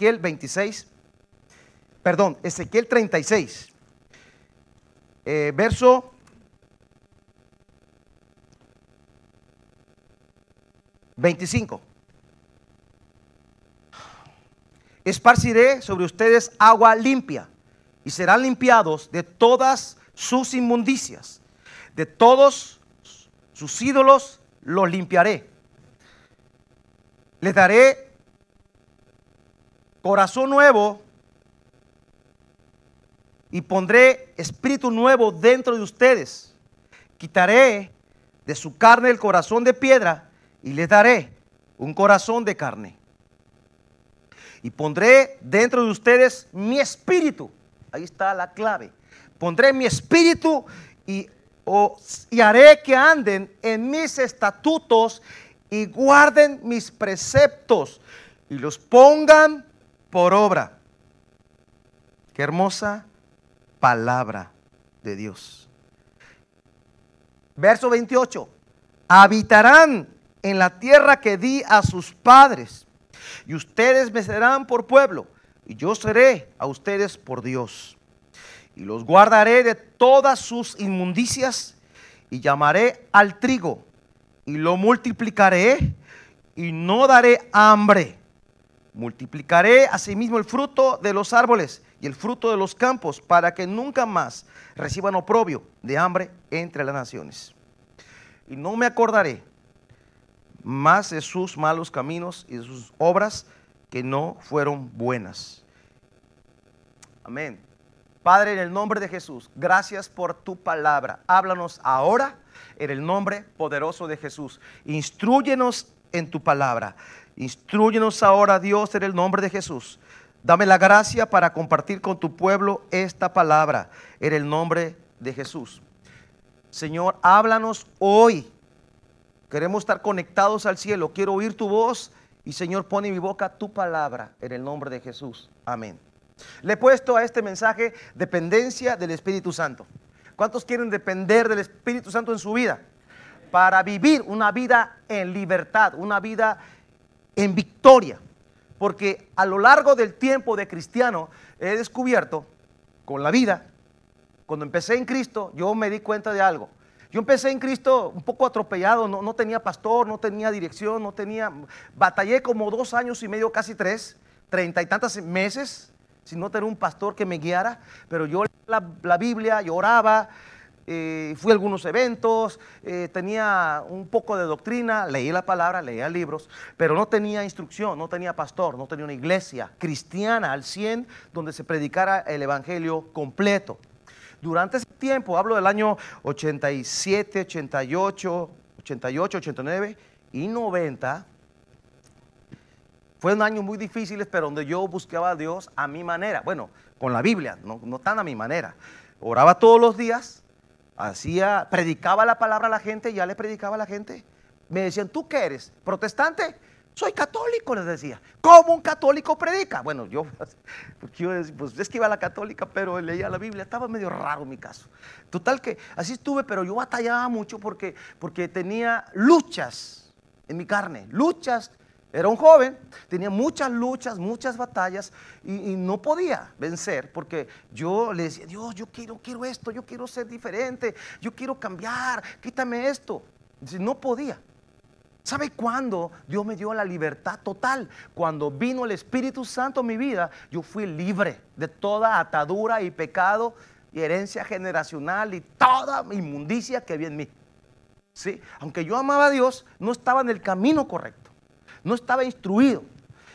Ezequiel 26, perdón, Ezequiel 36, eh, verso 25. Esparciré sobre ustedes agua limpia y serán limpiados de todas sus inmundicias, de todos sus ídolos los limpiaré. Les daré corazón nuevo y pondré espíritu nuevo dentro de ustedes. Quitaré de su carne el corazón de piedra y les daré un corazón de carne. Y pondré dentro de ustedes mi espíritu. Ahí está la clave. Pondré mi espíritu y, haré que anden en mis estatutos y guarden mis preceptos y los pongan por obra. Qué hermosa palabra de Dios. Verso 28. Habitarán en la tierra que di a sus padres, y ustedes me serán por pueblo, y yo seré a ustedes por Dios. Y los guardaré de todas sus inmundicias, y llamaré al trigo, y lo multiplicaré, y no daré hambre. Multiplicaré asimismo el fruto de los árboles y el fruto de los campos, para que nunca más reciban oprobio de hambre entre las naciones. Y no me acordaré más de sus malos caminos y de sus obras que no fueron buenas. Amén. Padre, en el nombre de Jesús, gracias por tu palabra. Háblanos ahora en el nombre poderoso de Jesús. Instruyenos en tu palabra. Instruyenos ahora, Dios, en el nombre de Jesús. Dame la gracia para compartir con tu pueblo esta palabra en el nombre de Jesús. Señor, háblanos hoy Queremos estar conectados al cielo. Quiero oír tu voz. Y Señor, pone en mi boca tu palabra en el nombre de Jesús. Amén. Le he puesto a este mensaje dependencia del Espíritu Santo. ¿Cuántos quieren depender del Espíritu Santo en su vida? Para vivir una vida en libertad, una vida en victoria. Porque a lo largo del tiempo de cristiano he descubierto con la vida, cuando empecé en Cristo, yo me di cuenta de algo. Yo empecé en Cristo un poco atropellado, no, tenía pastor, no tenía dirección, no tenía... Batallé como dos años y medio, casi tres, treinta y tantos meses, sin no tener un pastor que me guiara, pero yo la, la Biblia, yo oraba, eh, fui a algunos eventos, eh, tenía un poco de doctrina, leí la palabra, leía libros, pero no tenía instrucción, no tenía pastor, no tenía una iglesia cristiana al 100 donde se predicara el Evangelio completo. Durante ese tiempo, hablo del año 87, 88, 88, 89 y 90, fue un año muy difícil, pero donde yo buscaba a Dios a mi manera. Bueno, con la Biblia, no, no tan a mi manera. Oraba todos los días, hacía, predicaba la palabra a la gente, ya le predicaba a la gente. Me decían, ¿tú qué eres? ¿Protestante? Soy católico, les decía. ¿Cómo un católico predica? Bueno, yo, pues es que iba a la católica, pero leía la Biblia. Estaba medio raro mi caso. Total que así estuve, pero yo batallaba mucho porque, porque tenía luchas en mi carne. Luchas. Era un joven, tenía muchas luchas, muchas batallas y, no podía vencer porque yo le decía, Dios, yo quiero, quiero esto, yo quiero ser diferente, yo quiero cambiar, quítame esto. No podía. ¿Sabe cuándo Dios me dio la libertad total? Cuando vino el Espíritu Santo en mi vida, yo fui libre de toda atadura y pecado y herencia generacional y toda inmundicia que había en mí. ¿Sí? Aunque yo amaba a Dios, no estaba en el camino correcto, no estaba instruido.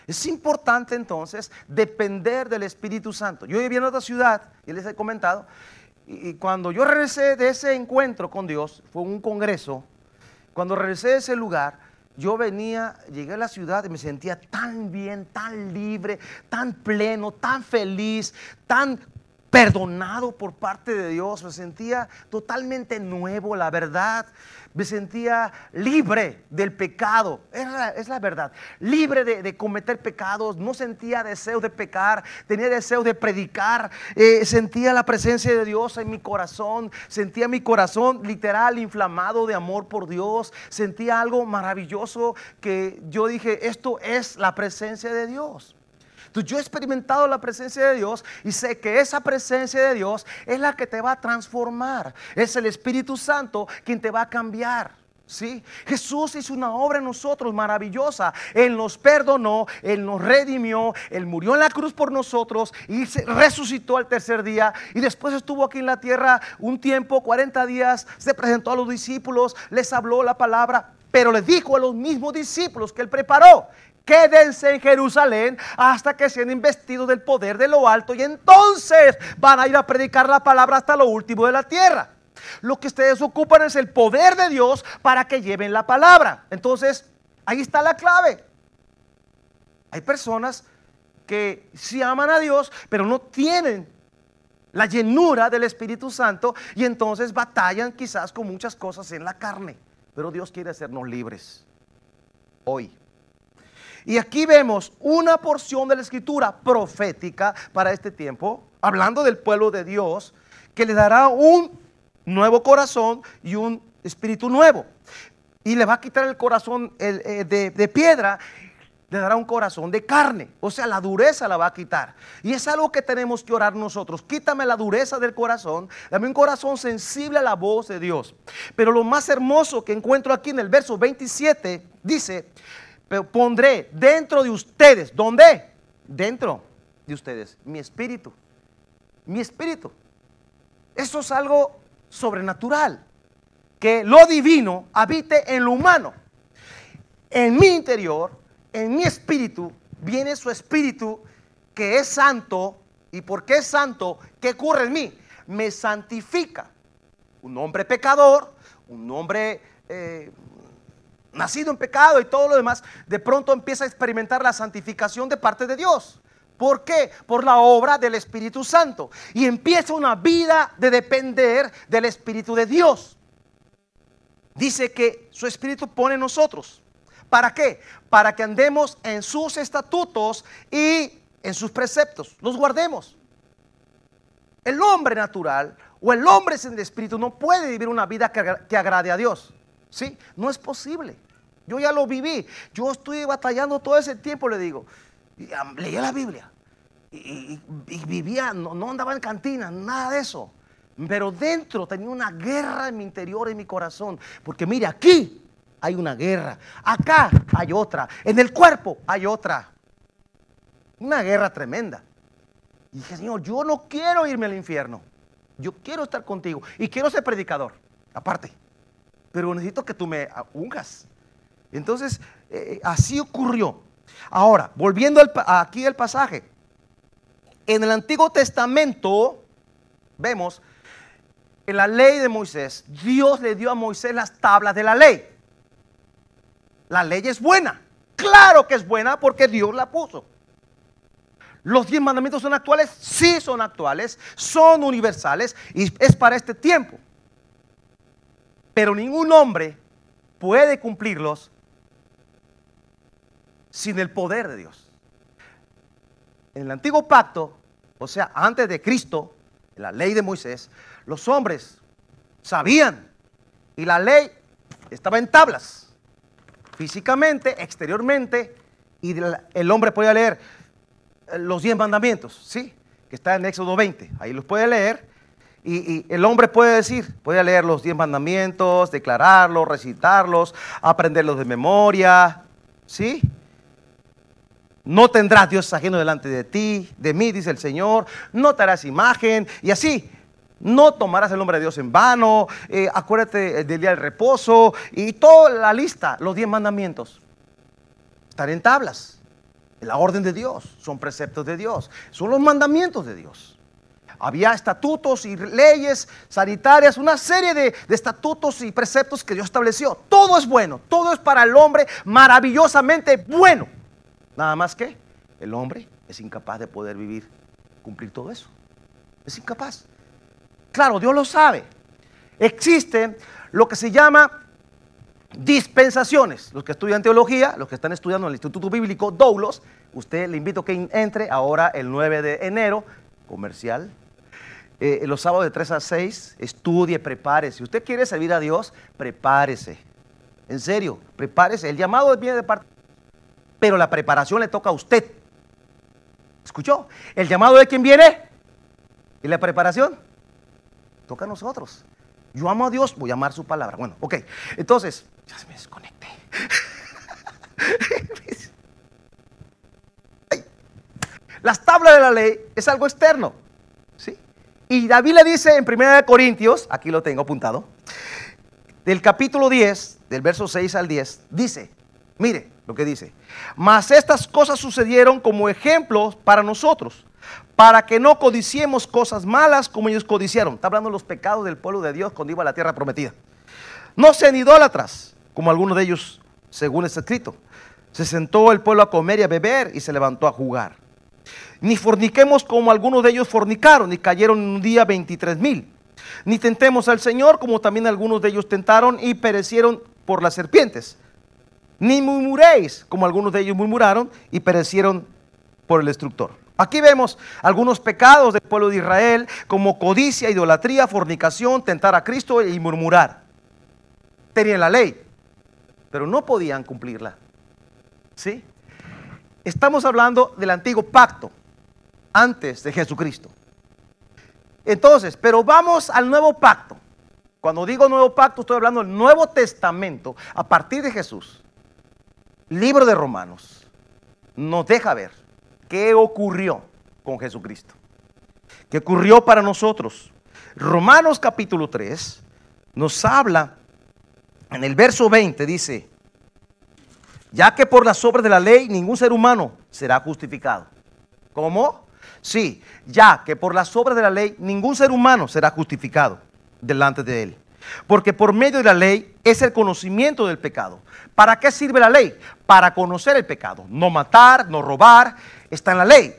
Es importante entonces depender del Espíritu Santo. Yo vivía en otra ciudad, y les he comentado, y cuando yo regresé de ese encuentro con Dios, fue un congreso cuando regresé a ese lugar, yo venía, llegué a la ciudad y me sentía tan bien, tan libre, tan pleno, tan feliz, tan perdonado por parte de Dios, me sentía totalmente nuevo, la verdad, me sentía libre del pecado, es la, es la verdad, libre de, cometer pecados, no sentía deseo de pecar, tenía deseo de predicar, eh, sentía la presencia de Dios en mi corazón, sentía mi corazón literal inflamado de amor por Dios, sentía algo maravilloso que yo dije, esto es la presencia de Dios. Yo he experimentado la presencia de Dios y sé que esa presencia de Dios es la que te va a transformar. Es el Espíritu Santo quien te va a cambiar. ¿Sí? Jesús hizo una obra en nosotros maravillosa. Él nos perdonó, Él nos redimió, Él murió en la cruz por nosotros y se resucitó al tercer día. Y después estuvo aquí en la tierra un tiempo, 40 días, se presentó a los discípulos, les habló la palabra, pero les dijo a los mismos discípulos que Él preparó. Quédense en Jerusalén hasta que sean investidos del poder de lo alto y entonces van a ir a predicar la palabra hasta lo último de la tierra. Lo que ustedes ocupan es el poder de Dios para que lleven la palabra. Entonces, ahí está la clave. Hay personas que sí aman a Dios, pero no tienen la llenura del Espíritu Santo y entonces batallan quizás con muchas cosas en la carne. Pero Dios quiere hacernos libres hoy. Y aquí vemos una porción de la escritura profética para este tiempo, hablando del pueblo de Dios, que le dará un nuevo corazón y un espíritu nuevo. Y le va a quitar el corazón eh, de, piedra le dará un corazón de carne. O sea, la dureza la va a quitar. Y es algo que tenemos que orar nosotros. Quítame la dureza del corazón. Dame un corazón sensible a la voz de Dios. Pero lo más hermoso que encuentro aquí en el verso 27 dice, pondré dentro de ustedes, ¿dónde? Dentro de ustedes, mi espíritu. Mi espíritu. Eso es algo sobrenatural, que lo divino habite en lo humano. En mi interior, en mi espíritu, viene su espíritu que es santo. ¿Y porque es santo? ¿Qué ocurre en mí? Me santifica. Un hombre pecador, un hombre eh, nacido en pecado y todo lo demás, de pronto empieza a experimentar la santificación de parte de Dios. ¿Por qué? Por la obra del Espíritu Santo. Y empieza una vida de depender del Espíritu de Dios. Dice que su Espíritu pone en nosotros. ¿Para qué? Para que andemos en sus estatutos y en sus preceptos. Los guardemos. El hombre natural o el hombre sin el Espíritu no puede vivir una vida que, agrade a Dios. ¿Sí? No es posible. Yo ya lo viví. Yo estoy batallando todo ese tiempo, le digo leía la Biblia y, vivía, no, andaba en cantina, nada de eso. Pero dentro tenía una guerra en mi interior, en mi corazón. Porque mire, aquí hay una guerra, acá hay otra, en el cuerpo hay otra. Una guerra tremenda. Y dije, Señor, yo no quiero irme al infierno. Yo quiero estar contigo y quiero ser predicador, aparte. Pero necesito que tú me ungas. Entonces, eh, así ocurrió. Ahora, volviendo aquí al pasaje. En el Antiguo Testamento vemos en la ley de Moisés, Dios le dio a Moisés las tablas de la ley. La ley es buena. Claro que es buena porque Dios la puso. ¿Los diez mandamientos son actuales? Sí son actuales, son universales y es para este tiempo. Pero ningún hombre puede cumplirlos sin el poder de Dios. En el antiguo pacto, o sea, antes de Cristo, en la ley de Moisés, los hombres sabían y la ley estaba en tablas, físicamente, exteriormente, y el hombre podía leer los diez mandamientos, ¿sí? Que está en Éxodo 20, ahí los puede leer. Y, y, el hombre puede decir, puede leer los diez mandamientos, declararlos, recitarlos, aprenderlos de memoria, ¿sí? No tendrás Dios ajeno delante de ti, de mí, dice el Señor. No te harás imagen. Y así, no tomarás el nombre de Dios en vano. Eh, acuérdate del día del reposo. Y toda la lista, los diez mandamientos. Están en tablas. La orden de Dios. Son preceptos de Dios. Son los mandamientos de Dios. Había estatutos y leyes sanitarias, una serie de, de, estatutos y preceptos que Dios estableció. Todo es bueno, todo es para el hombre maravillosamente bueno. Nada más que el hombre es incapaz de poder vivir, cumplir todo eso. Es incapaz. Claro, Dios lo sabe. Existe lo que se llama dispensaciones. Los que estudian teología, los que están estudiando en el Instituto Bíblico Doulos, usted le invito a que entre ahora el 9 de enero, comercial. Eh, los sábados de 3 a 6, estudie, prepárese. Si usted quiere servir a Dios, prepárese. En serio, prepárese. El llamado viene de parte pero la preparación le toca a usted. ¿Escuchó? El llamado de quién viene y la preparación toca a nosotros. Yo amo a Dios, voy a amar su palabra. Bueno, ok. Entonces, ya se me desconecté. Las tablas de la ley es algo externo. ¿sí? Y David le dice en 1 Corintios, aquí lo tengo apuntado, del capítulo 10, del verso 6 al 10, dice, mire lo que dice, mas estas cosas sucedieron como ejemplos para nosotros, para que no codiciemos cosas malas como ellos codiciaron. Está hablando de los pecados del pueblo de Dios cuando iba a la tierra prometida. No sean idólatras, como algunos de ellos, según está escrito. Se sentó el pueblo a comer y a beber y se levantó a jugar. Ni forniquemos como algunos de ellos fornicaron y cayeron en un día 23 mil. Ni tentemos al Señor como también algunos de ellos tentaron y perecieron por las serpientes. Ni murmuréis como algunos de ellos murmuraron y perecieron por el destructor. Aquí vemos algunos pecados del pueblo de Israel como codicia, idolatría, fornicación, tentar a Cristo y murmurar. Tenían la ley, pero no podían cumplirla. ¿Sí? Estamos hablando del antiguo pacto, antes de Jesucristo. Entonces, pero vamos al nuevo pacto. Cuando digo nuevo pacto, estoy hablando del Nuevo Testamento a partir de Jesús. Libro de Romanos nos deja ver qué ocurrió con Jesucristo. ¿Qué ocurrió para nosotros? Romanos capítulo 3 nos habla, en el verso 20 dice, ya que por las obras de la ley ningún ser humano será justificado. ¿Cómo? Sí, ya que por las obras de la ley ningún ser humano será justificado delante de él. Porque por medio de la ley es el conocimiento del pecado. ¿Para qué sirve la ley? Para conocer el pecado. No matar, no robar, está en la ley.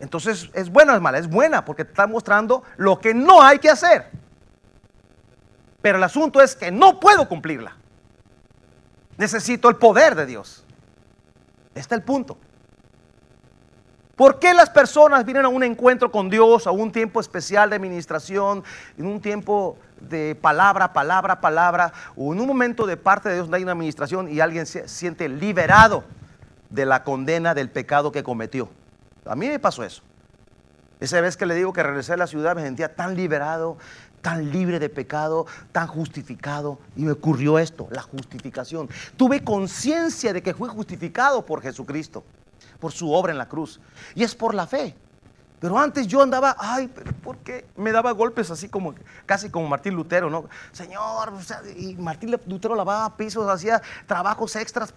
Entonces, ¿es buena o es mala? Es buena porque te está mostrando lo que no hay que hacer. Pero el asunto es que no puedo cumplirla. Necesito el poder de Dios. Este es el punto. ¿Por qué las personas vienen a un encuentro con Dios, a un tiempo especial de administración, en un tiempo de palabra, palabra, palabra, o en un momento de parte de Dios donde hay una administración y alguien se siente liberado de la condena del pecado que cometió? A mí me pasó eso. Esa vez que le digo que regresé a la ciudad me sentía tan liberado, tan libre de pecado, tan justificado. Y me ocurrió esto, la justificación. Tuve conciencia de que fui justificado por Jesucristo por su obra en la cruz. Y es por la fe. Pero antes yo andaba, ay, pero ¿por qué? Me daba golpes así como, casi como Martín Lutero, ¿no? Señor, y Martín Lutero lavaba pisos, hacía trabajos extras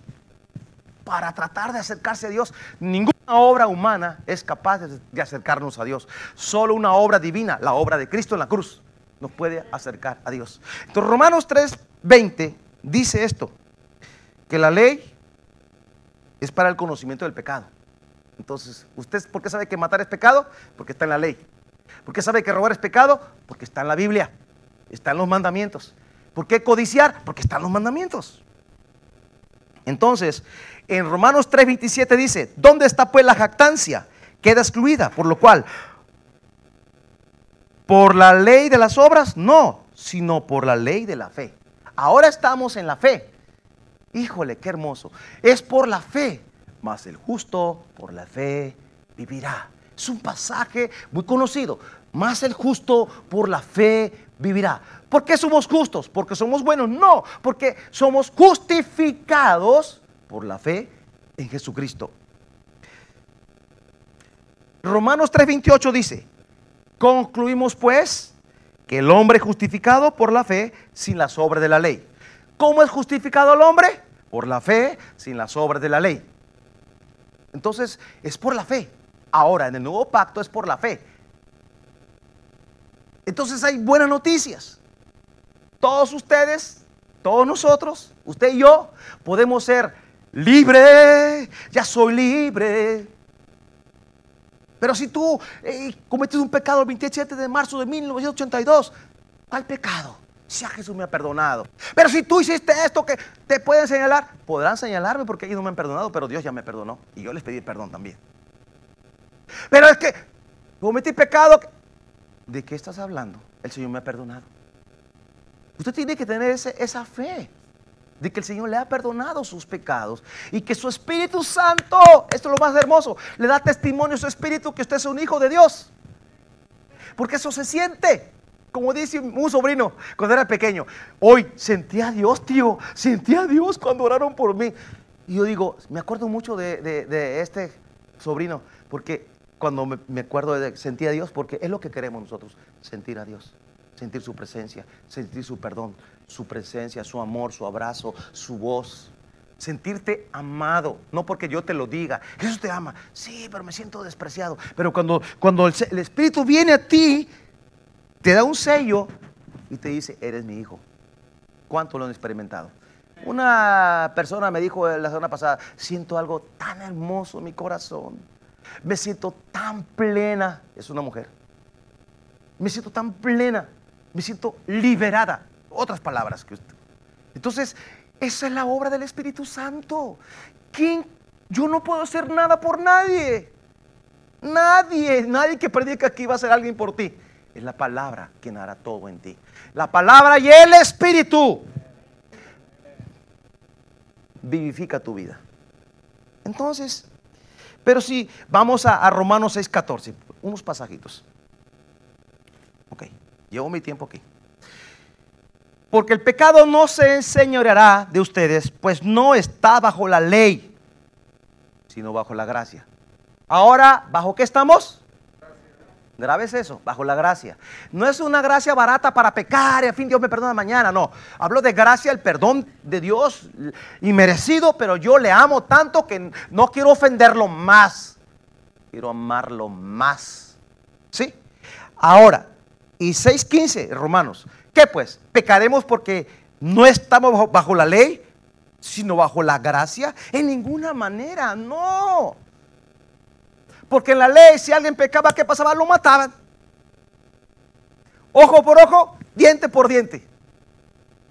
para tratar de acercarse a Dios. Ninguna obra humana es capaz de acercarnos a Dios. Solo una obra divina, la obra de Cristo en la cruz, nos puede acercar a Dios. Entonces Romanos 3:20 dice esto, que la ley es para el conocimiento del pecado. Entonces, ¿usted por qué sabe que matar es pecado? Porque está en la ley. ¿Por qué sabe que robar es pecado? Porque está en la Biblia, está en los mandamientos. ¿Por qué codiciar? Porque están los mandamientos. Entonces, en Romanos 3:27 dice, ¿dónde está pues la jactancia? Queda excluida, por lo cual, por la ley de las obras, no, sino por la ley de la fe. Ahora estamos en la fe. Híjole, qué hermoso. Es por la fe, mas el justo por la fe vivirá. Es un pasaje muy conocido. Más el justo por la fe vivirá. ¿Por qué somos justos? ¿Porque somos buenos? No, porque somos justificados por la fe en Jesucristo. Romanos 3:28 dice, concluimos pues que el hombre justificado por la fe sin las obras de la ley. ¿Cómo es justificado el hombre? Por la fe, sin las obras de la ley. Entonces, es por la fe. Ahora, en el nuevo pacto es por la fe. Entonces hay buenas noticias. Todos ustedes, todos nosotros, usted y yo, podemos ser libre. Ya soy libre. Pero si tú eh, cometes un pecado el 27 de marzo de 1982, ¿cuál pecado? Si a Jesús me ha perdonado. Pero si tú hiciste esto que te pueden señalar, podrán señalarme porque ellos no me han perdonado, pero Dios ya me perdonó. Y yo les pedí perdón también. Pero es que cometí pecado. ¿De qué estás hablando? El Señor me ha perdonado. Usted tiene que tener esa fe. de que el Señor le ha perdonado sus pecados y que su Espíritu Santo, esto es lo más hermoso, le da testimonio a su Espíritu que usted es un hijo de Dios. Porque eso se siente. Como dice un sobrino cuando era pequeño, hoy sentí a Dios, tío, sentí a Dios cuando oraron por mí. Y yo digo, me acuerdo mucho de, este sobrino, porque cuando me, acuerdo de sentir a Dios, porque es lo que queremos nosotros, sentir a Dios, sentir su presencia, sentir su perdón, su presencia, su amor, su abrazo, su voz. Sentirte amado, no porque yo te lo diga, Jesús te ama, sí, pero me siento despreciado. Pero cuando, cuando el Espíritu viene a ti, te da un sello y te dice, eres mi hijo. ¿Cuánto lo han experimentado? Una persona me dijo la semana pasada, siento algo tan hermoso en mi corazón. Me siento tan plena. Es una mujer. Me siento tan plena. Me siento liberada. Otras palabras que usted. Entonces, esa es la obra del Espíritu Santo. ¿Quién? Yo no puedo hacer nada por nadie. Nadie, nadie que predica aquí va a ser alguien por ti. Es la palabra quien hará todo en ti. La palabra y el Espíritu vivifica tu vida. Entonces, pero si vamos a, Romanos 6:14, unos pasajitos. Ok, llevo mi tiempo aquí. Porque el pecado no se enseñoreará de ustedes, pues no está bajo la ley, sino bajo la gracia. Ahora, ¿bajo qué estamos? Grave es eso, bajo la gracia. No es una gracia barata para pecar y a fin Dios me perdona mañana, no. Hablo de gracia, el perdón de Dios y merecido, pero yo le amo tanto que no quiero ofenderlo más. Quiero amarlo más. ¿Sí? Ahora, y 6.15, Romanos. ¿Qué pues? ¿Pecaremos porque no estamos bajo la ley, sino bajo la gracia? En ninguna manera, no. Porque en la ley, si alguien pecaba, ¿qué pasaba? Lo mataban. Ojo por ojo, diente por diente.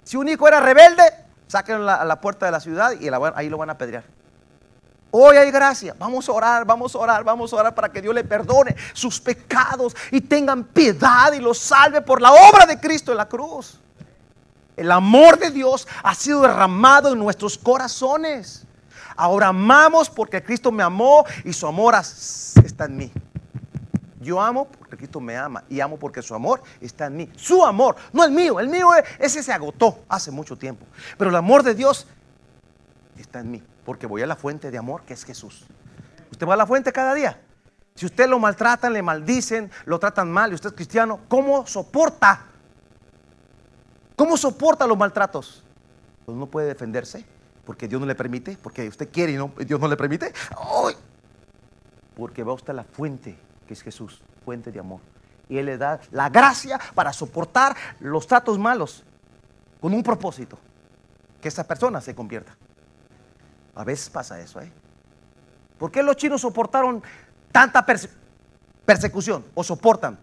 Si un hijo era rebelde, sáquenlo a la puerta de la ciudad y ahí lo van a apedrear. Hoy hay gracia. Vamos a orar, vamos a orar, vamos a orar para que Dios le perdone sus pecados y tengan piedad y los salve por la obra de Cristo en la cruz. El amor de Dios ha sido derramado en nuestros corazones. Ahora amamos porque Cristo me amó y su amor está en mí. Yo amo porque Cristo me ama y amo porque su amor está en mí. Su amor, no el mío. El mío ese se agotó hace mucho tiempo. Pero el amor de Dios está en mí porque voy a la fuente de amor que es Jesús. Usted va a la fuente cada día. Si usted lo maltratan, le maldicen, lo tratan mal y usted es cristiano, ¿cómo soporta? ¿Cómo soporta los maltratos? Pues no puede defenderse porque Dios no le permite, porque usted quiere y no, Dios no le permite. Porque va usted a la fuente, que es Jesús, fuente de amor. Y Él le da la gracia para soportar los tratos malos con un propósito, que esa persona se convierta. A veces pasa eso, ¿eh? ¿Por qué los chinos soportaron tanta persecución o soportan?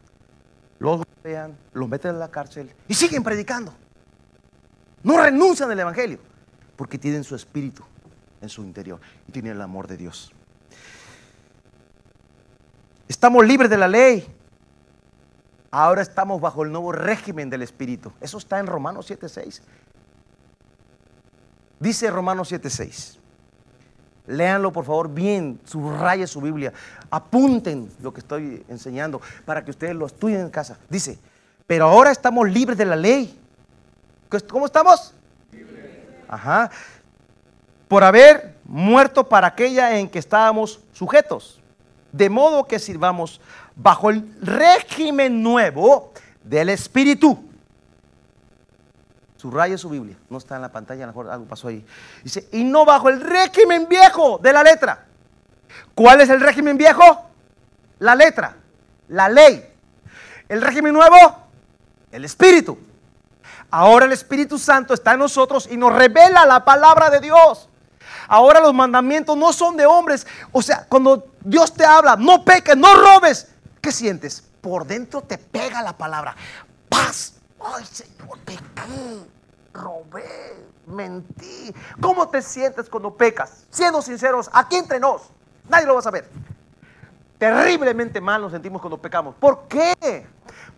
Los golpean, los meten en la cárcel y siguen predicando. No renuncian al Evangelio porque tienen su espíritu en su interior y tienen el amor de Dios. Estamos libres de la ley. Ahora estamos bajo el nuevo régimen del Espíritu. Eso está en Romanos 7.6. Dice Romanos 7.6. Léanlo por favor bien, subraye su Biblia, apunten lo que estoy enseñando para que ustedes lo estudien en casa. Dice, pero ahora estamos libres de la ley. ¿Cómo estamos? Ajá. Por haber muerto para aquella en que estábamos sujetos. De modo que sirvamos bajo el régimen nuevo del Espíritu. Subraya su Biblia. No está en la pantalla, a lo mejor algo pasó ahí. Dice, y no bajo el régimen viejo de la letra. ¿Cuál es el régimen viejo? La letra, la ley. El régimen nuevo, el Espíritu. Ahora el Espíritu Santo está en nosotros y nos revela la palabra de Dios. Ahora los mandamientos no son de hombres. O sea, cuando Dios te habla, no peques, no robes. ¿Qué sientes? Por dentro te pega la palabra. Paz. Ay, Señor, pequé, robé, mentí. ¿Cómo te sientes cuando pecas? Siendo sinceros, aquí entre nos, nadie lo va a saber. Terriblemente mal nos sentimos cuando pecamos. ¿Por qué?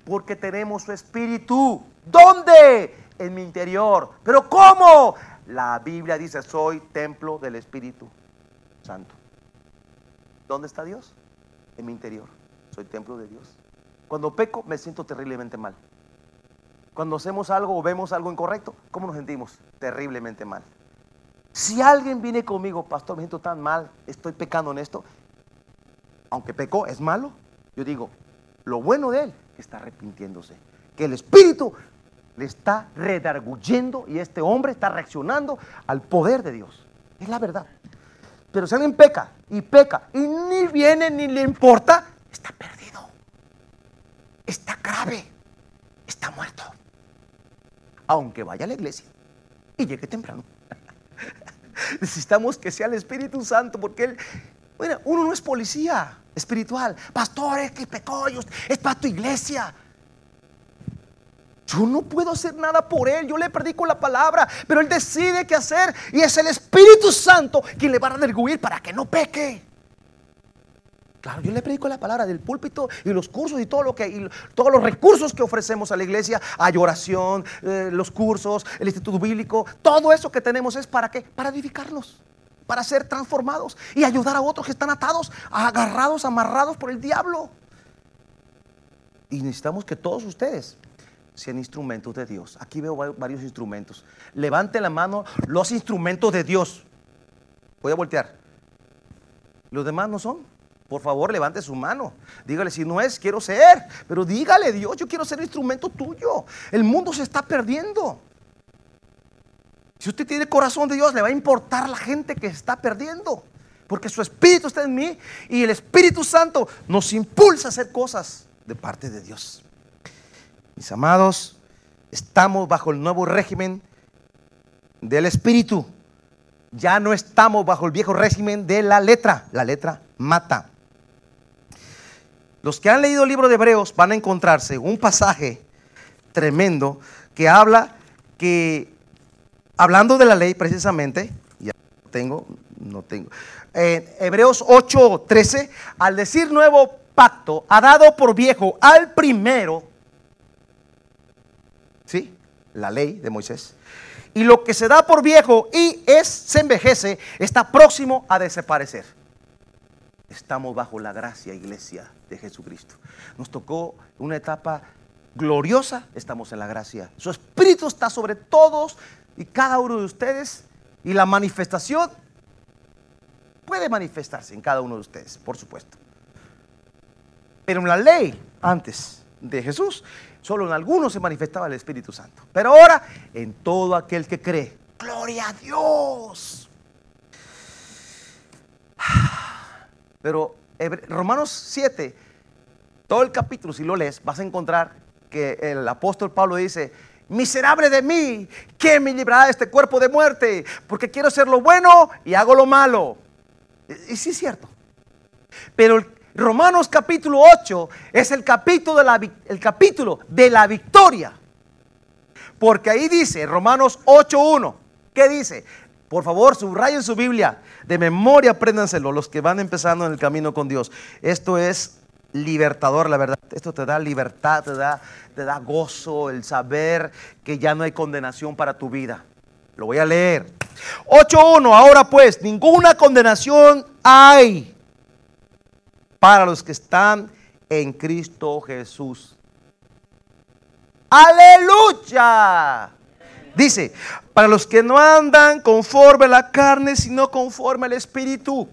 Porque tenemos su espíritu. ¿Dónde? En mi interior. ¿Pero cómo? La Biblia dice, soy templo del Espíritu Santo. ¿Dónde está Dios? En mi interior. Soy templo de Dios. Cuando peco me siento terriblemente mal. Cuando hacemos algo o vemos algo incorrecto, ¿cómo nos sentimos? Terriblemente mal. Si alguien viene conmigo, pastor, me siento tan mal, estoy pecando en esto, aunque pecó, es malo, yo digo, lo bueno de él, está arrepintiéndose, que el Espíritu le está redarguyendo y este hombre está reaccionando al poder de Dios. Es la verdad. Pero si alguien peca y peca y ni viene ni le importa, está perdido. Está grave. Está muerto. Aunque vaya a la iglesia y llegue temprano. Necesitamos que sea el Espíritu Santo porque él, bueno, uno no es policía espiritual. Pastor, es que pecó, es para tu iglesia. Yo no puedo hacer nada por él, yo le predico la palabra, pero él decide qué hacer y es el Espíritu Santo quien le va a redarguir para que no peque. Claro, yo le predico la palabra del púlpito y los cursos y todo lo que todos los recursos que ofrecemos a la iglesia, hay oración, eh, los cursos, el instituto bíblico, todo eso que tenemos es para qué? Para edificarlos, para ser transformados y ayudar a otros que están atados, agarrados, amarrados por el diablo. Y necesitamos que todos ustedes sean instrumentos de Dios. Aquí veo varios instrumentos. Levante la mano los instrumentos de Dios. Voy a voltear. Los demás no son. Por favor, levante su mano. Dígale, si no es, quiero ser. Pero dígale, Dios, yo quiero ser instrumento tuyo. El mundo se está perdiendo. Si usted tiene corazón de Dios, le va a importar la gente que está perdiendo. Porque su Espíritu está en mí y el Espíritu Santo nos impulsa a hacer cosas de parte de Dios. Mis amados, estamos bajo el nuevo régimen del Espíritu. Ya no estamos bajo el viejo régimen de la letra. La letra mata. Los que han leído el libro de Hebreos van a encontrarse un pasaje tremendo que habla que, hablando de la ley precisamente, ya tengo, no tengo, en Hebreos 8:13, al decir nuevo pacto, ha dado por viejo al primero ¿sí? La ley de Moisés. Y lo que se da por viejo y es, se envejece, está próximo a desaparecer. Estamos bajo la gracia, iglesia de Jesucristo. Nos tocó una etapa gloriosa, estamos en la gracia. Su espíritu está sobre todos y cada uno de ustedes y la manifestación puede manifestarse en cada uno de ustedes, por supuesto. Pero en la ley, antes de Jesús, Solo en algunos se manifestaba el Espíritu Santo. Pero ahora en todo aquel que cree. Gloria a Dios. Pero Romanos 7, todo el capítulo, si lo lees, vas a encontrar que el apóstol Pablo dice, miserable de mí, ¿quién me librará de este cuerpo de muerte? Porque quiero hacer lo bueno y hago lo malo. Y, sí es cierto. Pero Romanos capítulo 8 es el capítulo de la, el capítulo de la victoria. Porque ahí dice, Romanos 8.1, ¿qué dice? Por favor, subrayen su Biblia. De memoria, apréndanselo, los que van empezando en el camino con Dios. Esto es libertador, la verdad. Esto te da libertad, te da, te da gozo, el saber que ya no hay condenación para tu vida. Lo voy a leer. 8.1, ahora pues, ninguna condenación hay para los que están en Cristo Jesús. Aleluya. Dice, para los que no andan conforme a la carne, sino conforme al Espíritu.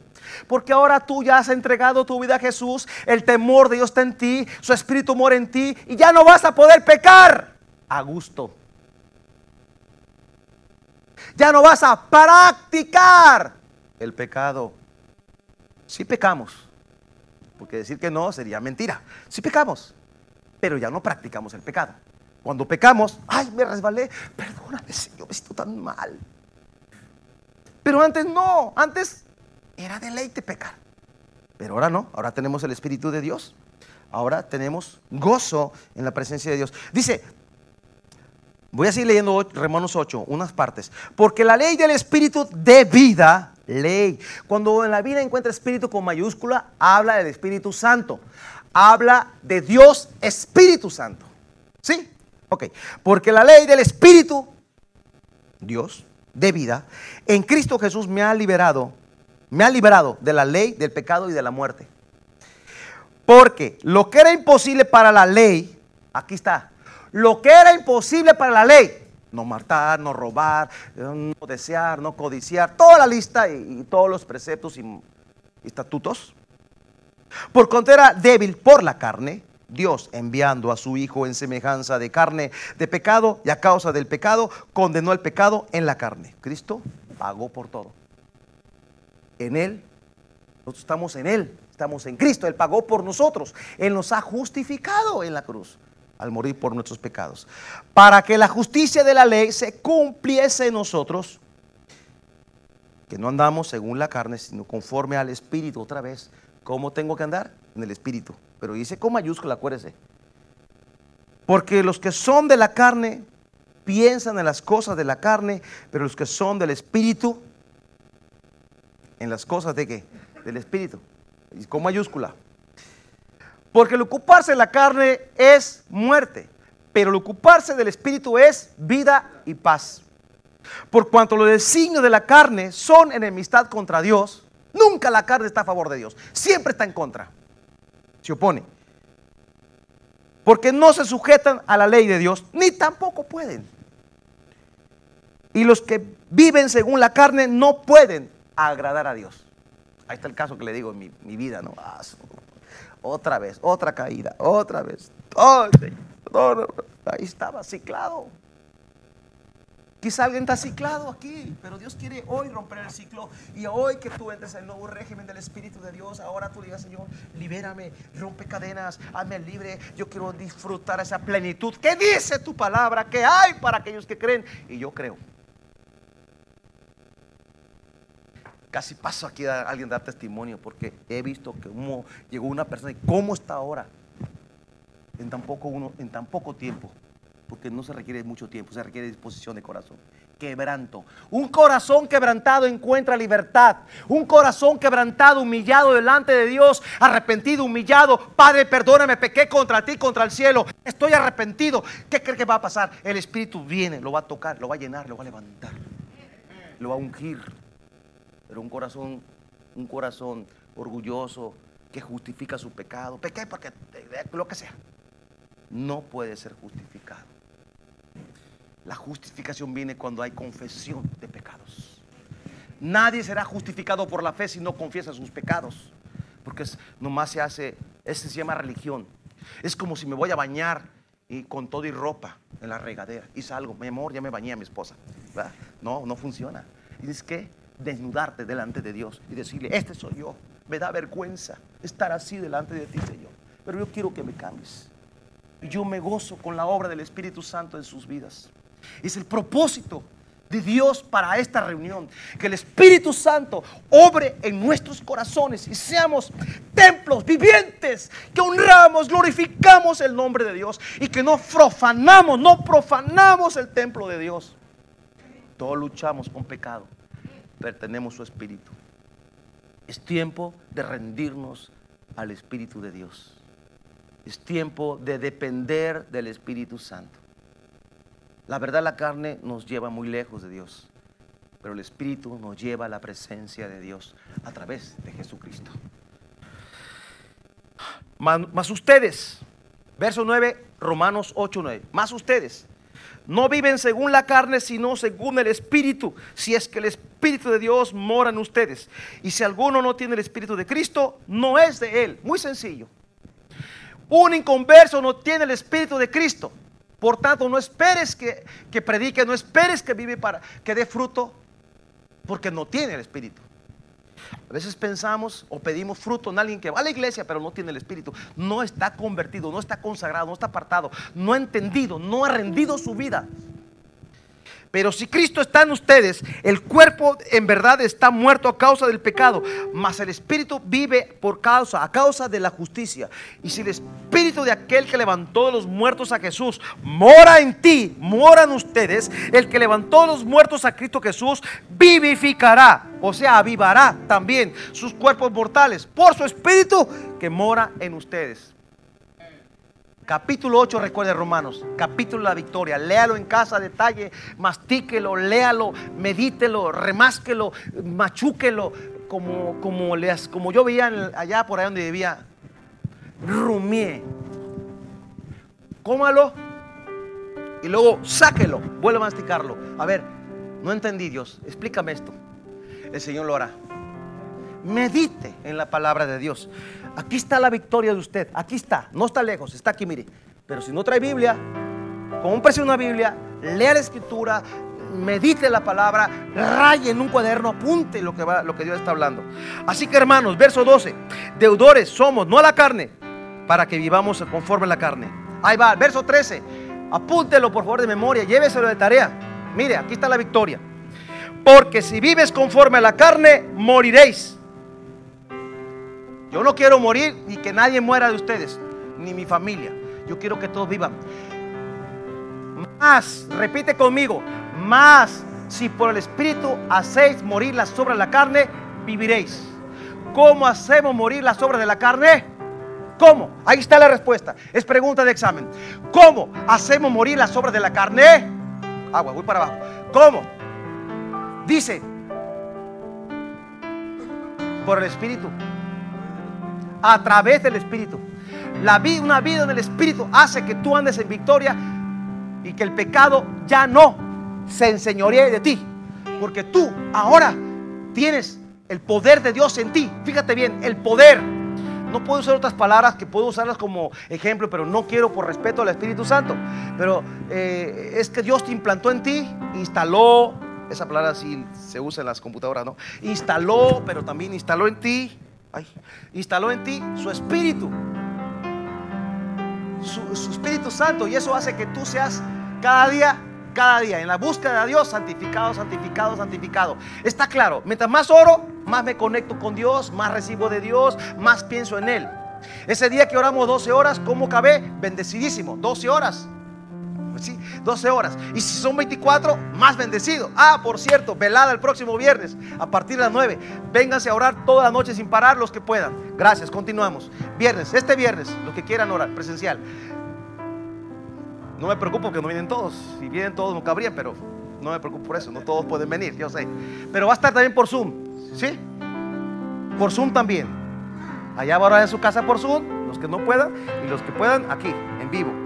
Porque ahora tú ya has entregado tu vida a Jesús, el temor de Dios está en ti, su Espíritu mora en ti y ya no vas a poder pecar a gusto. Ya no vas a practicar el pecado. Si pecamos, porque decir que no sería mentira. Si pecamos, pero ya no practicamos el pecado. Cuando pecamos, ay, me resbalé, perdóname, Señor, me siento tan mal. Pero antes no, antes era deleite pecar. Pero ahora no, ahora tenemos el Espíritu de Dios. Ahora tenemos gozo en la presencia de Dios. Dice, voy a seguir leyendo Romanos 8, unas partes. Porque la ley del Espíritu de vida ley. Cuando en la vida encuentra espíritu con mayúscula, habla del Espíritu Santo. Habla de Dios Espíritu Santo. ¿Sí? Ok. Porque la ley del Espíritu, Dios, de vida, en Cristo Jesús me ha liberado, me ha liberado de la ley, del pecado y de la muerte. Porque lo que era imposible para la ley, aquí está, lo que era imposible para la ley, no matar, no robar, no desear, no codiciar, toda la lista y, todos los preceptos y, y estatutos. Por cuanto era débil por la carne, Dios enviando a su Hijo en semejanza de carne de pecado y a causa del pecado condenó el pecado en la carne. Cristo pagó por todo. En Él, nosotros estamos en Él, estamos en Cristo, Él pagó por nosotros, Él nos ha justificado en la cruz al morir por nuestros pecados, para que la justicia de la ley se cumpliese en nosotros, que no andamos según la carne, sino conforme al Espíritu otra vez. ¿Cómo tengo que andar? En el Espíritu. Pero dice con mayúscula, acuérdese. Porque los que son de la carne piensan en las cosas de la carne, pero los que son del Espíritu, en las cosas de qué? Del Espíritu. Con mayúscula. Porque el ocuparse de la carne es muerte, pero el ocuparse del Espíritu es vida y paz. Por cuanto los designios de la carne son enemistad contra Dios, nunca la carne está a favor de Dios, siempre está en contra, se opone. Porque no se sujetan a la ley de Dios, ni tampoco pueden. Y los que viven según la carne no pueden agradar a Dios. Ahí está el caso que le digo en mi, vida, ¿no? Ah, otra vez, otra caída, otra vez. ahí estaba ciclado. Quizá alguien está ciclado aquí, pero Dios quiere hoy romper el ciclo y hoy que tú entres en el nuevo régimen del Espíritu de Dios, ahora tú digas, Señor, libérame, rompe cadenas, hazme libre, yo quiero disfrutar esa plenitud. ¿Qué dice tu palabra? ¿Qué hay para aquellos que creen? Y yo creo. Casi paso aquí a alguien dar testimonio porque he visto que llegó una persona y cómo está ahora en tan poco, uno, en tan poco tiempo porque no se requiere mucho tiempo, se requiere disposición de corazón. Quebranto. Un corazón quebrantado encuentra libertad. Un corazón quebrantado, humillado delante de Dios, arrepentido, humillado. Padre, perdóname, pequé contra ti, contra el cielo. Estoy arrepentido. ¿Qué cree que va a pasar? El Espíritu viene, lo va a tocar, lo va a llenar, lo va a levantar, lo va a ungir. Pero un corazón, un corazón orgulloso que justifica su pecado. Pequé porque lo que sea. No puede ser justificado. La justificación viene cuando hay confesión de pecados. Nadie será justificado por la fe si no confiesa sus pecados. Porque es, nomás se hace, ese se llama religión. Es como si me voy a bañar y con todo y ropa en la regadera y salgo, mi amor, ya me bañé a mi esposa. No, no funciona. Tienes que desnudarte delante de Dios y decirle, este soy yo. Me da vergüenza estar así delante de ti, Señor. Pero yo quiero que me cambies. Y yo me gozo con la obra del Espíritu Santo en sus vidas. Es el propósito de Dios para esta reunión. Que el Espíritu Santo obre en nuestros corazones y seamos templos vivientes que honramos, glorificamos el nombre de Dios y que no profanamos, no profanamos el templo de Dios. Todos luchamos con pecado, pero tenemos su Espíritu. Es tiempo de rendirnos al Espíritu de Dios. Es tiempo de depender del Espíritu Santo. La verdad, la carne nos lleva muy lejos de Dios, pero el Espíritu nos lleva a la presencia de Dios a través de Jesucristo. Más ustedes, verso 9, Romanos 8, 9, más ustedes no viven según la carne, sino según el Espíritu, si es que el Espíritu de Dios mora en ustedes. Y si alguno no tiene el Espíritu de Cristo, no es de Él. Muy sencillo. Un inconverso no tiene el Espíritu de Cristo. Por tanto, no esperes que, que predique, no esperes que vive para que dé fruto, porque no tiene el Espíritu. A veces pensamos o pedimos fruto en alguien que va a la iglesia pero no tiene el Espíritu. No está convertido, no está consagrado, no está apartado, no ha entendido, no ha rendido su vida pero si Cristo está en ustedes, el cuerpo en verdad está muerto a causa del pecado, mas el espíritu vive por causa, a causa de la justicia. Y si el espíritu de aquel que levantó de los muertos a Jesús mora en ti, mora en ustedes, el que levantó de los muertos a Cristo Jesús vivificará, o sea, avivará también sus cuerpos mortales por su espíritu que mora en ustedes. Capítulo 8, recuerde Romanos, capítulo de la victoria. Léalo en casa, detalle, mastíquelo, léalo, medítelo, remásquelo, machúquelo, como, como, como yo veía allá por ahí donde vivía. Rumié. Cómalo y luego sáquelo, vuelve a masticarlo. A ver, no entendí Dios, explícame esto. El Señor lo hará. Medite en la palabra de Dios. Aquí está la victoria de usted. Aquí está. No está lejos. Está aquí, mire. Pero si no trae Biblia, cómprese una Biblia, lea la escritura, medite la palabra, raye en un cuaderno, apunte lo que, va, lo que Dios está hablando. Así que hermanos, verso 12, deudores somos, no a la carne, para que vivamos conforme a la carne. Ahí va, verso 13, apúntelo por favor de memoria, lléveselo de tarea. Mire, aquí está la victoria. Porque si vives conforme a la carne, moriréis. Yo no quiero morir ni que nadie muera de ustedes, ni mi familia. Yo quiero que todos vivan. Más, repite conmigo, más si por el Espíritu hacéis morir las obras de la carne, viviréis. ¿Cómo hacemos morir las obras de la carne? ¿Cómo? Ahí está la respuesta. Es pregunta de examen. ¿Cómo hacemos morir las obras de la carne? Agua, voy para abajo. ¿Cómo? Dice, por el Espíritu a través del Espíritu. La vida, una vida en el Espíritu hace que tú andes en victoria y que el pecado ya no se enseñoree de ti. Porque tú ahora tienes el poder de Dios en ti. Fíjate bien, el poder. No puedo usar otras palabras que puedo usarlas como ejemplo, pero no quiero por respeto al Espíritu Santo. Pero eh, es que Dios te implantó en ti, instaló, esa palabra sí se usa en las computadoras, ¿no? Instaló, pero también instaló en ti instaló en ti su espíritu. Su, Espíritu Santo. Y eso hace que tú seas cada día, cada día, en la búsqueda de Dios, santificado, santificado, santificado. Está claro, mientras más oro, más me conecto con Dios, más recibo de Dios, más pienso en Él. Ese día que oramos 12 horas, ¿cómo cabé? Bendecidísimo, 12 horas. 12 horas. Y si son 24, más bendecido. Ah, por cierto, velada el próximo viernes a partir de las 9. Vénganse a orar toda la noche sin parar los que puedan. Gracias, continuamos. Viernes, este viernes, los que quieran orar, presencial. No me preocupo que no vienen todos. Si vienen todos no cabrían, pero no me preocupo por eso. No todos pueden venir, yo sé. Pero va a estar también por Zoom. ¿Sí? Por Zoom también. Allá va a orar en su casa por Zoom, los que no puedan, y los que puedan aquí, en vivo.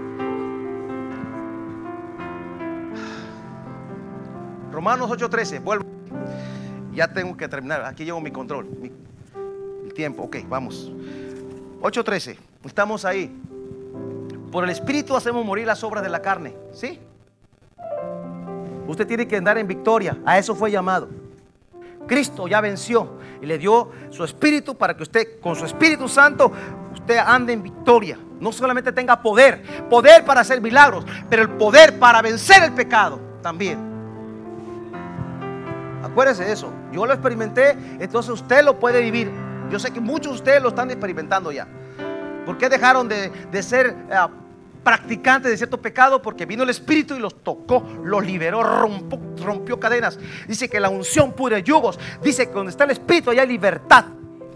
Romanos 8:13, vuelvo. Ya tengo que terminar. Aquí llevo mi control, el tiempo. Ok, vamos. 8:13, estamos ahí. Por el Espíritu hacemos morir las obras de la carne. ¿Sí? Usted tiene que andar en victoria. A eso fue llamado. Cristo ya venció y le dio su Espíritu para que usted, con su Espíritu Santo, usted ande en victoria. No solamente tenga poder, poder para hacer milagros, pero el poder para vencer el pecado también. Acuérdese de eso. Yo lo experimenté, entonces usted lo puede vivir. Yo sé que muchos de ustedes lo están experimentando ya. ¿Por qué dejaron de, ser eh, practicantes de cierto pecado? Porque vino el Espíritu y los tocó, los liberó, rompió, cadenas. Dice que la unción pudre yugos. Dice que donde está el Espíritu hay libertad.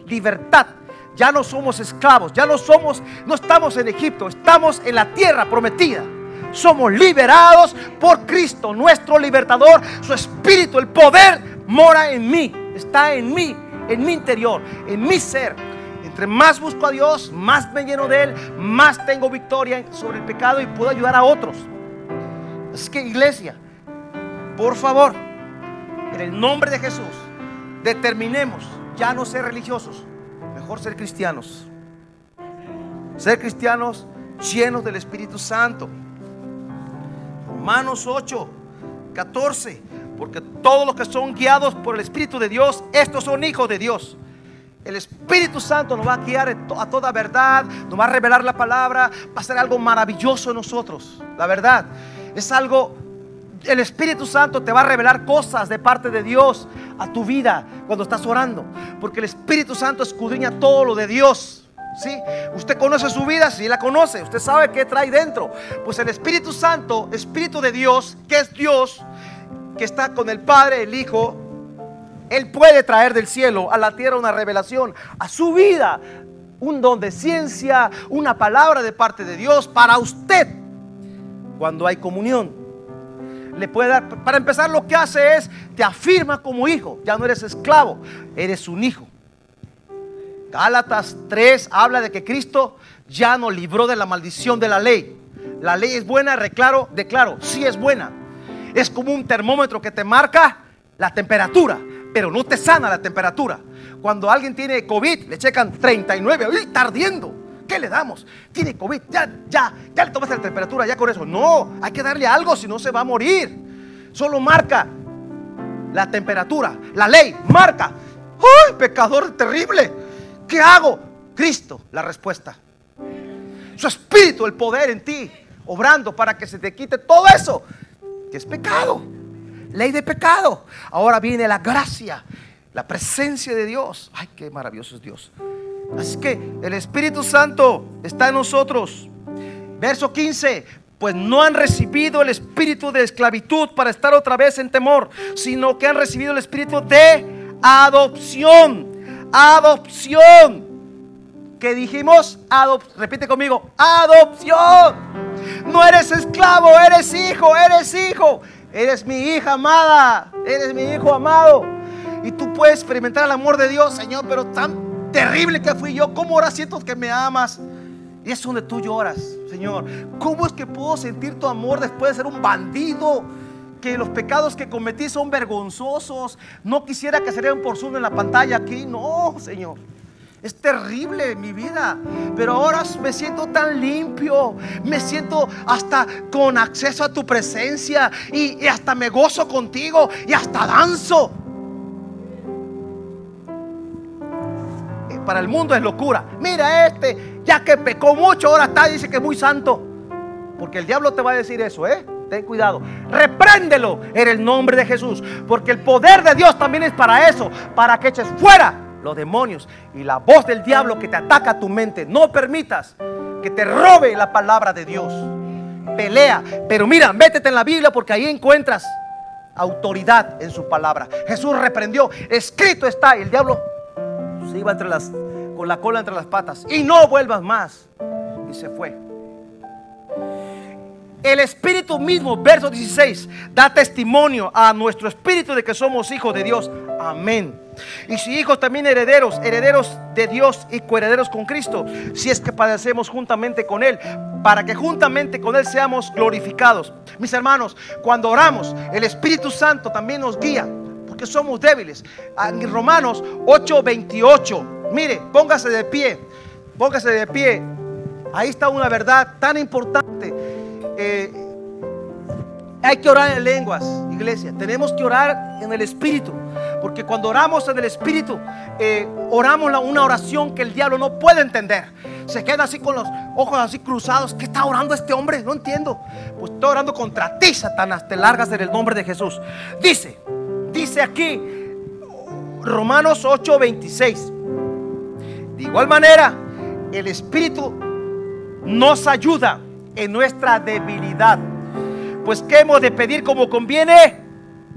Libertad. Ya no somos esclavos, ya no somos, no estamos en Egipto, estamos en la tierra prometida somos liberados por Cristo, nuestro libertador. Su espíritu, el poder mora en mí, está en mí, en mi interior, en mi ser. Entre más busco a Dios, más me lleno de Él, más tengo victoria sobre el pecado y puedo ayudar a otros. Es que iglesia, por favor, en el nombre de Jesús, determinemos ya no ser religiosos, mejor ser cristianos. Ser cristianos llenos del Espíritu Santo. Romanos 8, 14. Porque todos los que son guiados por el Espíritu de Dios, estos son hijos de Dios. El Espíritu Santo nos va a guiar a toda verdad, nos va a revelar la palabra, va a ser algo maravilloso en nosotros. La verdad es algo, el Espíritu Santo te va a revelar cosas de parte de Dios a tu vida cuando estás orando. Porque el Espíritu Santo escudriña todo lo de Dios. ¿Sí? Usted conoce su vida, si la conoce, usted sabe qué trae dentro. Pues el Espíritu Santo, Espíritu de Dios, que es Dios, que está con el Padre, el Hijo, Él puede traer del cielo a la tierra una revelación a su vida, un don de ciencia, una palabra de parte de Dios para usted cuando hay comunión. Le puede dar, para empezar lo que hace es, te afirma como hijo, ya no eres esclavo, eres un hijo. Gálatas 3 habla de que Cristo ya nos libró de la maldición de la ley. La ley es buena, reclaro, declaro, sí es buena. Es como un termómetro que te marca la temperatura, pero no te sana la temperatura. Cuando alguien tiene COVID, le checan 39, ¡Uy, está! ¿Qué le damos? Tiene COVID, ya, ya, ya le tomaste la temperatura, ya con eso. No, hay que darle algo, si no se va a morir. Solo marca la temperatura. La ley marca. ¡Ay, pecador terrible! ¿Qué hago? Cristo, la respuesta. Su espíritu, el poder en ti, obrando para que se te quite todo eso que es pecado. Ley de pecado. Ahora viene la gracia, la presencia de Dios. Ay, qué maravilloso es Dios. Así que el Espíritu Santo está en nosotros. Verso 15, pues no han recibido el espíritu de esclavitud para estar otra vez en temor, sino que han recibido el espíritu de adopción. Adopción. Que dijimos, repite conmigo, adopción. No eres esclavo, eres hijo, eres hijo. Eres mi hija amada, eres mi hijo amado. Y tú puedes experimentar el amor de Dios, Señor, pero tan terrible que fui yo. ¿Cómo ahora siento que me amas? Y es donde tú lloras, Señor. ¿Cómo es que puedo sentir tu amor después de ser un bandido? Que los pecados que cometí son vergonzosos. No quisiera que se por Zoom en la pantalla aquí. No, Señor. Es terrible mi vida. Pero ahora me siento tan limpio. Me siento hasta con acceso a tu presencia. Y, hasta me gozo contigo. Y hasta danzo. Eh, para el mundo es locura. Mira este, ya que pecó mucho, ahora está, dice que es muy santo. Porque el diablo te va a decir eso, ¿eh? Ten cuidado. Repréndelo en el nombre de Jesús. Porque el poder de Dios también es para eso. Para que eches fuera los demonios y la voz del diablo que te ataca a tu mente. No permitas que te robe la palabra de Dios. Pelea. Pero mira, métete en la Biblia porque ahí encuentras autoridad en su palabra. Jesús reprendió. Escrito está. Y el diablo se iba entre las, con la cola entre las patas. Y no vuelvas más. Y se fue. El Espíritu mismo, verso 16, da testimonio a nuestro espíritu de que somos hijos de Dios. Amén. Y si hijos también herederos, herederos de Dios y coherederos con Cristo, si es que padecemos juntamente con Él, para que juntamente con Él seamos glorificados. Mis hermanos, cuando oramos, el Espíritu Santo también nos guía, porque somos débiles. En Romanos 8:28, mire, póngase de pie, póngase de pie. Ahí está una verdad tan importante eh, hay que orar en lenguas, iglesia. Tenemos que orar en el Espíritu. Porque cuando oramos en el Espíritu, eh, oramos una oración que el diablo no puede entender. Se queda así con los ojos así cruzados. ¿Qué está orando este hombre? No entiendo. Pues estoy orando contra ti, Satanás. Te largas en el nombre de Jesús. Dice, dice aquí, Romanos 8:26. De igual manera, el Espíritu nos ayuda en nuestra debilidad. Pues ¿qué hemos de pedir como conviene?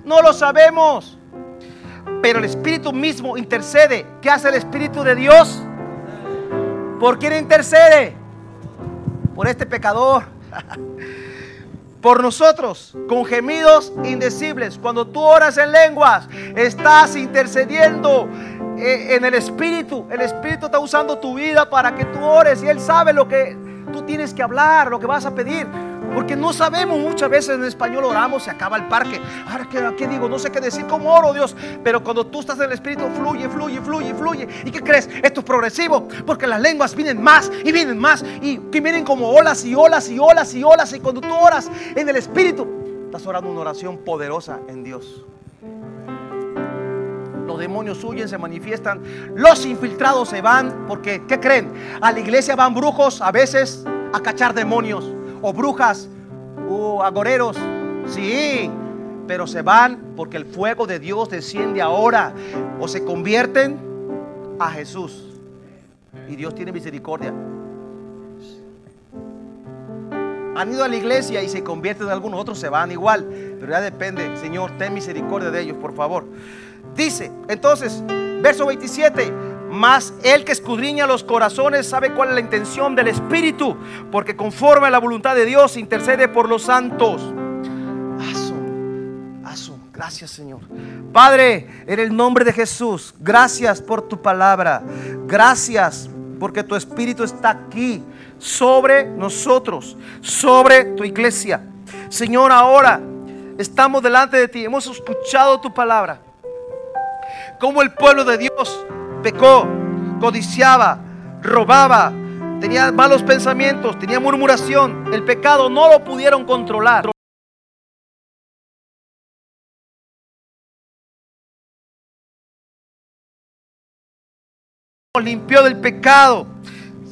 No lo sabemos. Pero el Espíritu mismo intercede. ¿Qué hace el Espíritu de Dios? ¿Por quién intercede? Por este pecador. Por nosotros, con gemidos indecibles. Cuando tú oras en lenguas, estás intercediendo eh, en el Espíritu. El Espíritu está usando tu vida para que tú ores y Él sabe lo que Tú tienes que hablar lo que vas a pedir. Porque no sabemos muchas veces en español oramos, se acaba el parque. Ahora, ¿qué, ¿qué, digo? No sé qué decir, ¿cómo oro, Dios? Pero cuando tú estás en el Espíritu, fluye, fluye, fluye, fluye. ¿Y qué crees? Esto es progresivo, porque las lenguas vienen más y vienen más. Y que vienen como olas y olas y olas y olas. Y cuando tú oras en el Espíritu, estás orando una oración poderosa en Dios demonios huyen, se manifiestan, los infiltrados se van, porque ¿qué creen? A la iglesia van brujos a veces a cachar demonios, o brujas, o agoreros, sí, pero se van porque el fuego de Dios desciende ahora, o se convierten a Jesús, y Dios tiene misericordia. Han ido a la iglesia y se convierten en algunos, otros se van igual, pero ya depende, Señor, ten misericordia de ellos, por favor. Dice, entonces, verso 27, Mas el que escudriña los corazones sabe cuál es la intención del Espíritu, porque conforme a la voluntad de Dios intercede por los santos. Gracias Señor. Padre, en el nombre de Jesús, gracias por tu palabra. Gracias porque tu Espíritu está aquí sobre nosotros, sobre tu iglesia. Señor, ahora estamos delante de ti, hemos escuchado tu palabra. Como el pueblo de Dios pecó, codiciaba, robaba, tenía malos pensamientos, tenía murmuración. El pecado no lo pudieron controlar. Nos limpió del pecado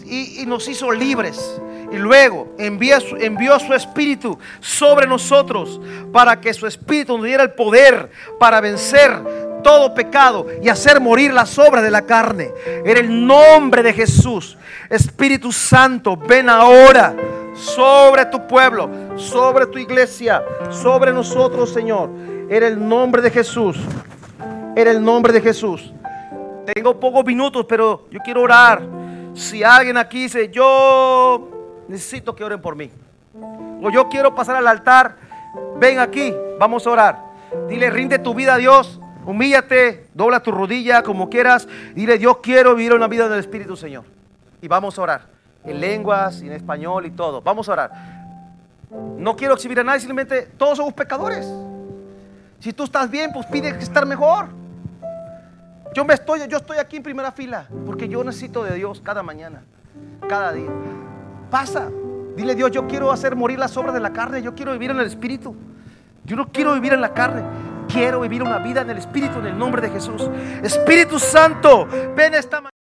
y, nos hizo libres. Y luego envió, envió su espíritu sobre nosotros para que su espíritu nos diera el poder para vencer todo pecado y hacer morir las obras de la carne. En el nombre de Jesús, Espíritu Santo, ven ahora sobre tu pueblo, sobre tu iglesia, sobre nosotros, Señor. En el nombre de Jesús. En el nombre de Jesús. Tengo pocos minutos, pero yo quiero orar. Si alguien aquí dice, yo necesito que oren por mí. O yo quiero pasar al altar, ven aquí, vamos a orar. Dile, rinde tu vida a Dios, humíllate, dobla tu rodilla como quieras. Dile, yo quiero vivir una vida del Espíritu, Señor. Y vamos a orar. En lenguas, en español y todo. Vamos a orar. No quiero exhibir a nadie, simplemente todos somos pecadores. Si tú estás bien, pues pide estar mejor. Yo me estoy, yo estoy aquí en primera fila porque yo necesito de Dios cada mañana, cada día. Pasa, dile Dios, yo quiero hacer morir las obras de la carne, yo quiero vivir en el espíritu. Yo no quiero vivir en la carne, quiero vivir una vida en el espíritu en el nombre de Jesús. Espíritu Santo, ven esta mañana.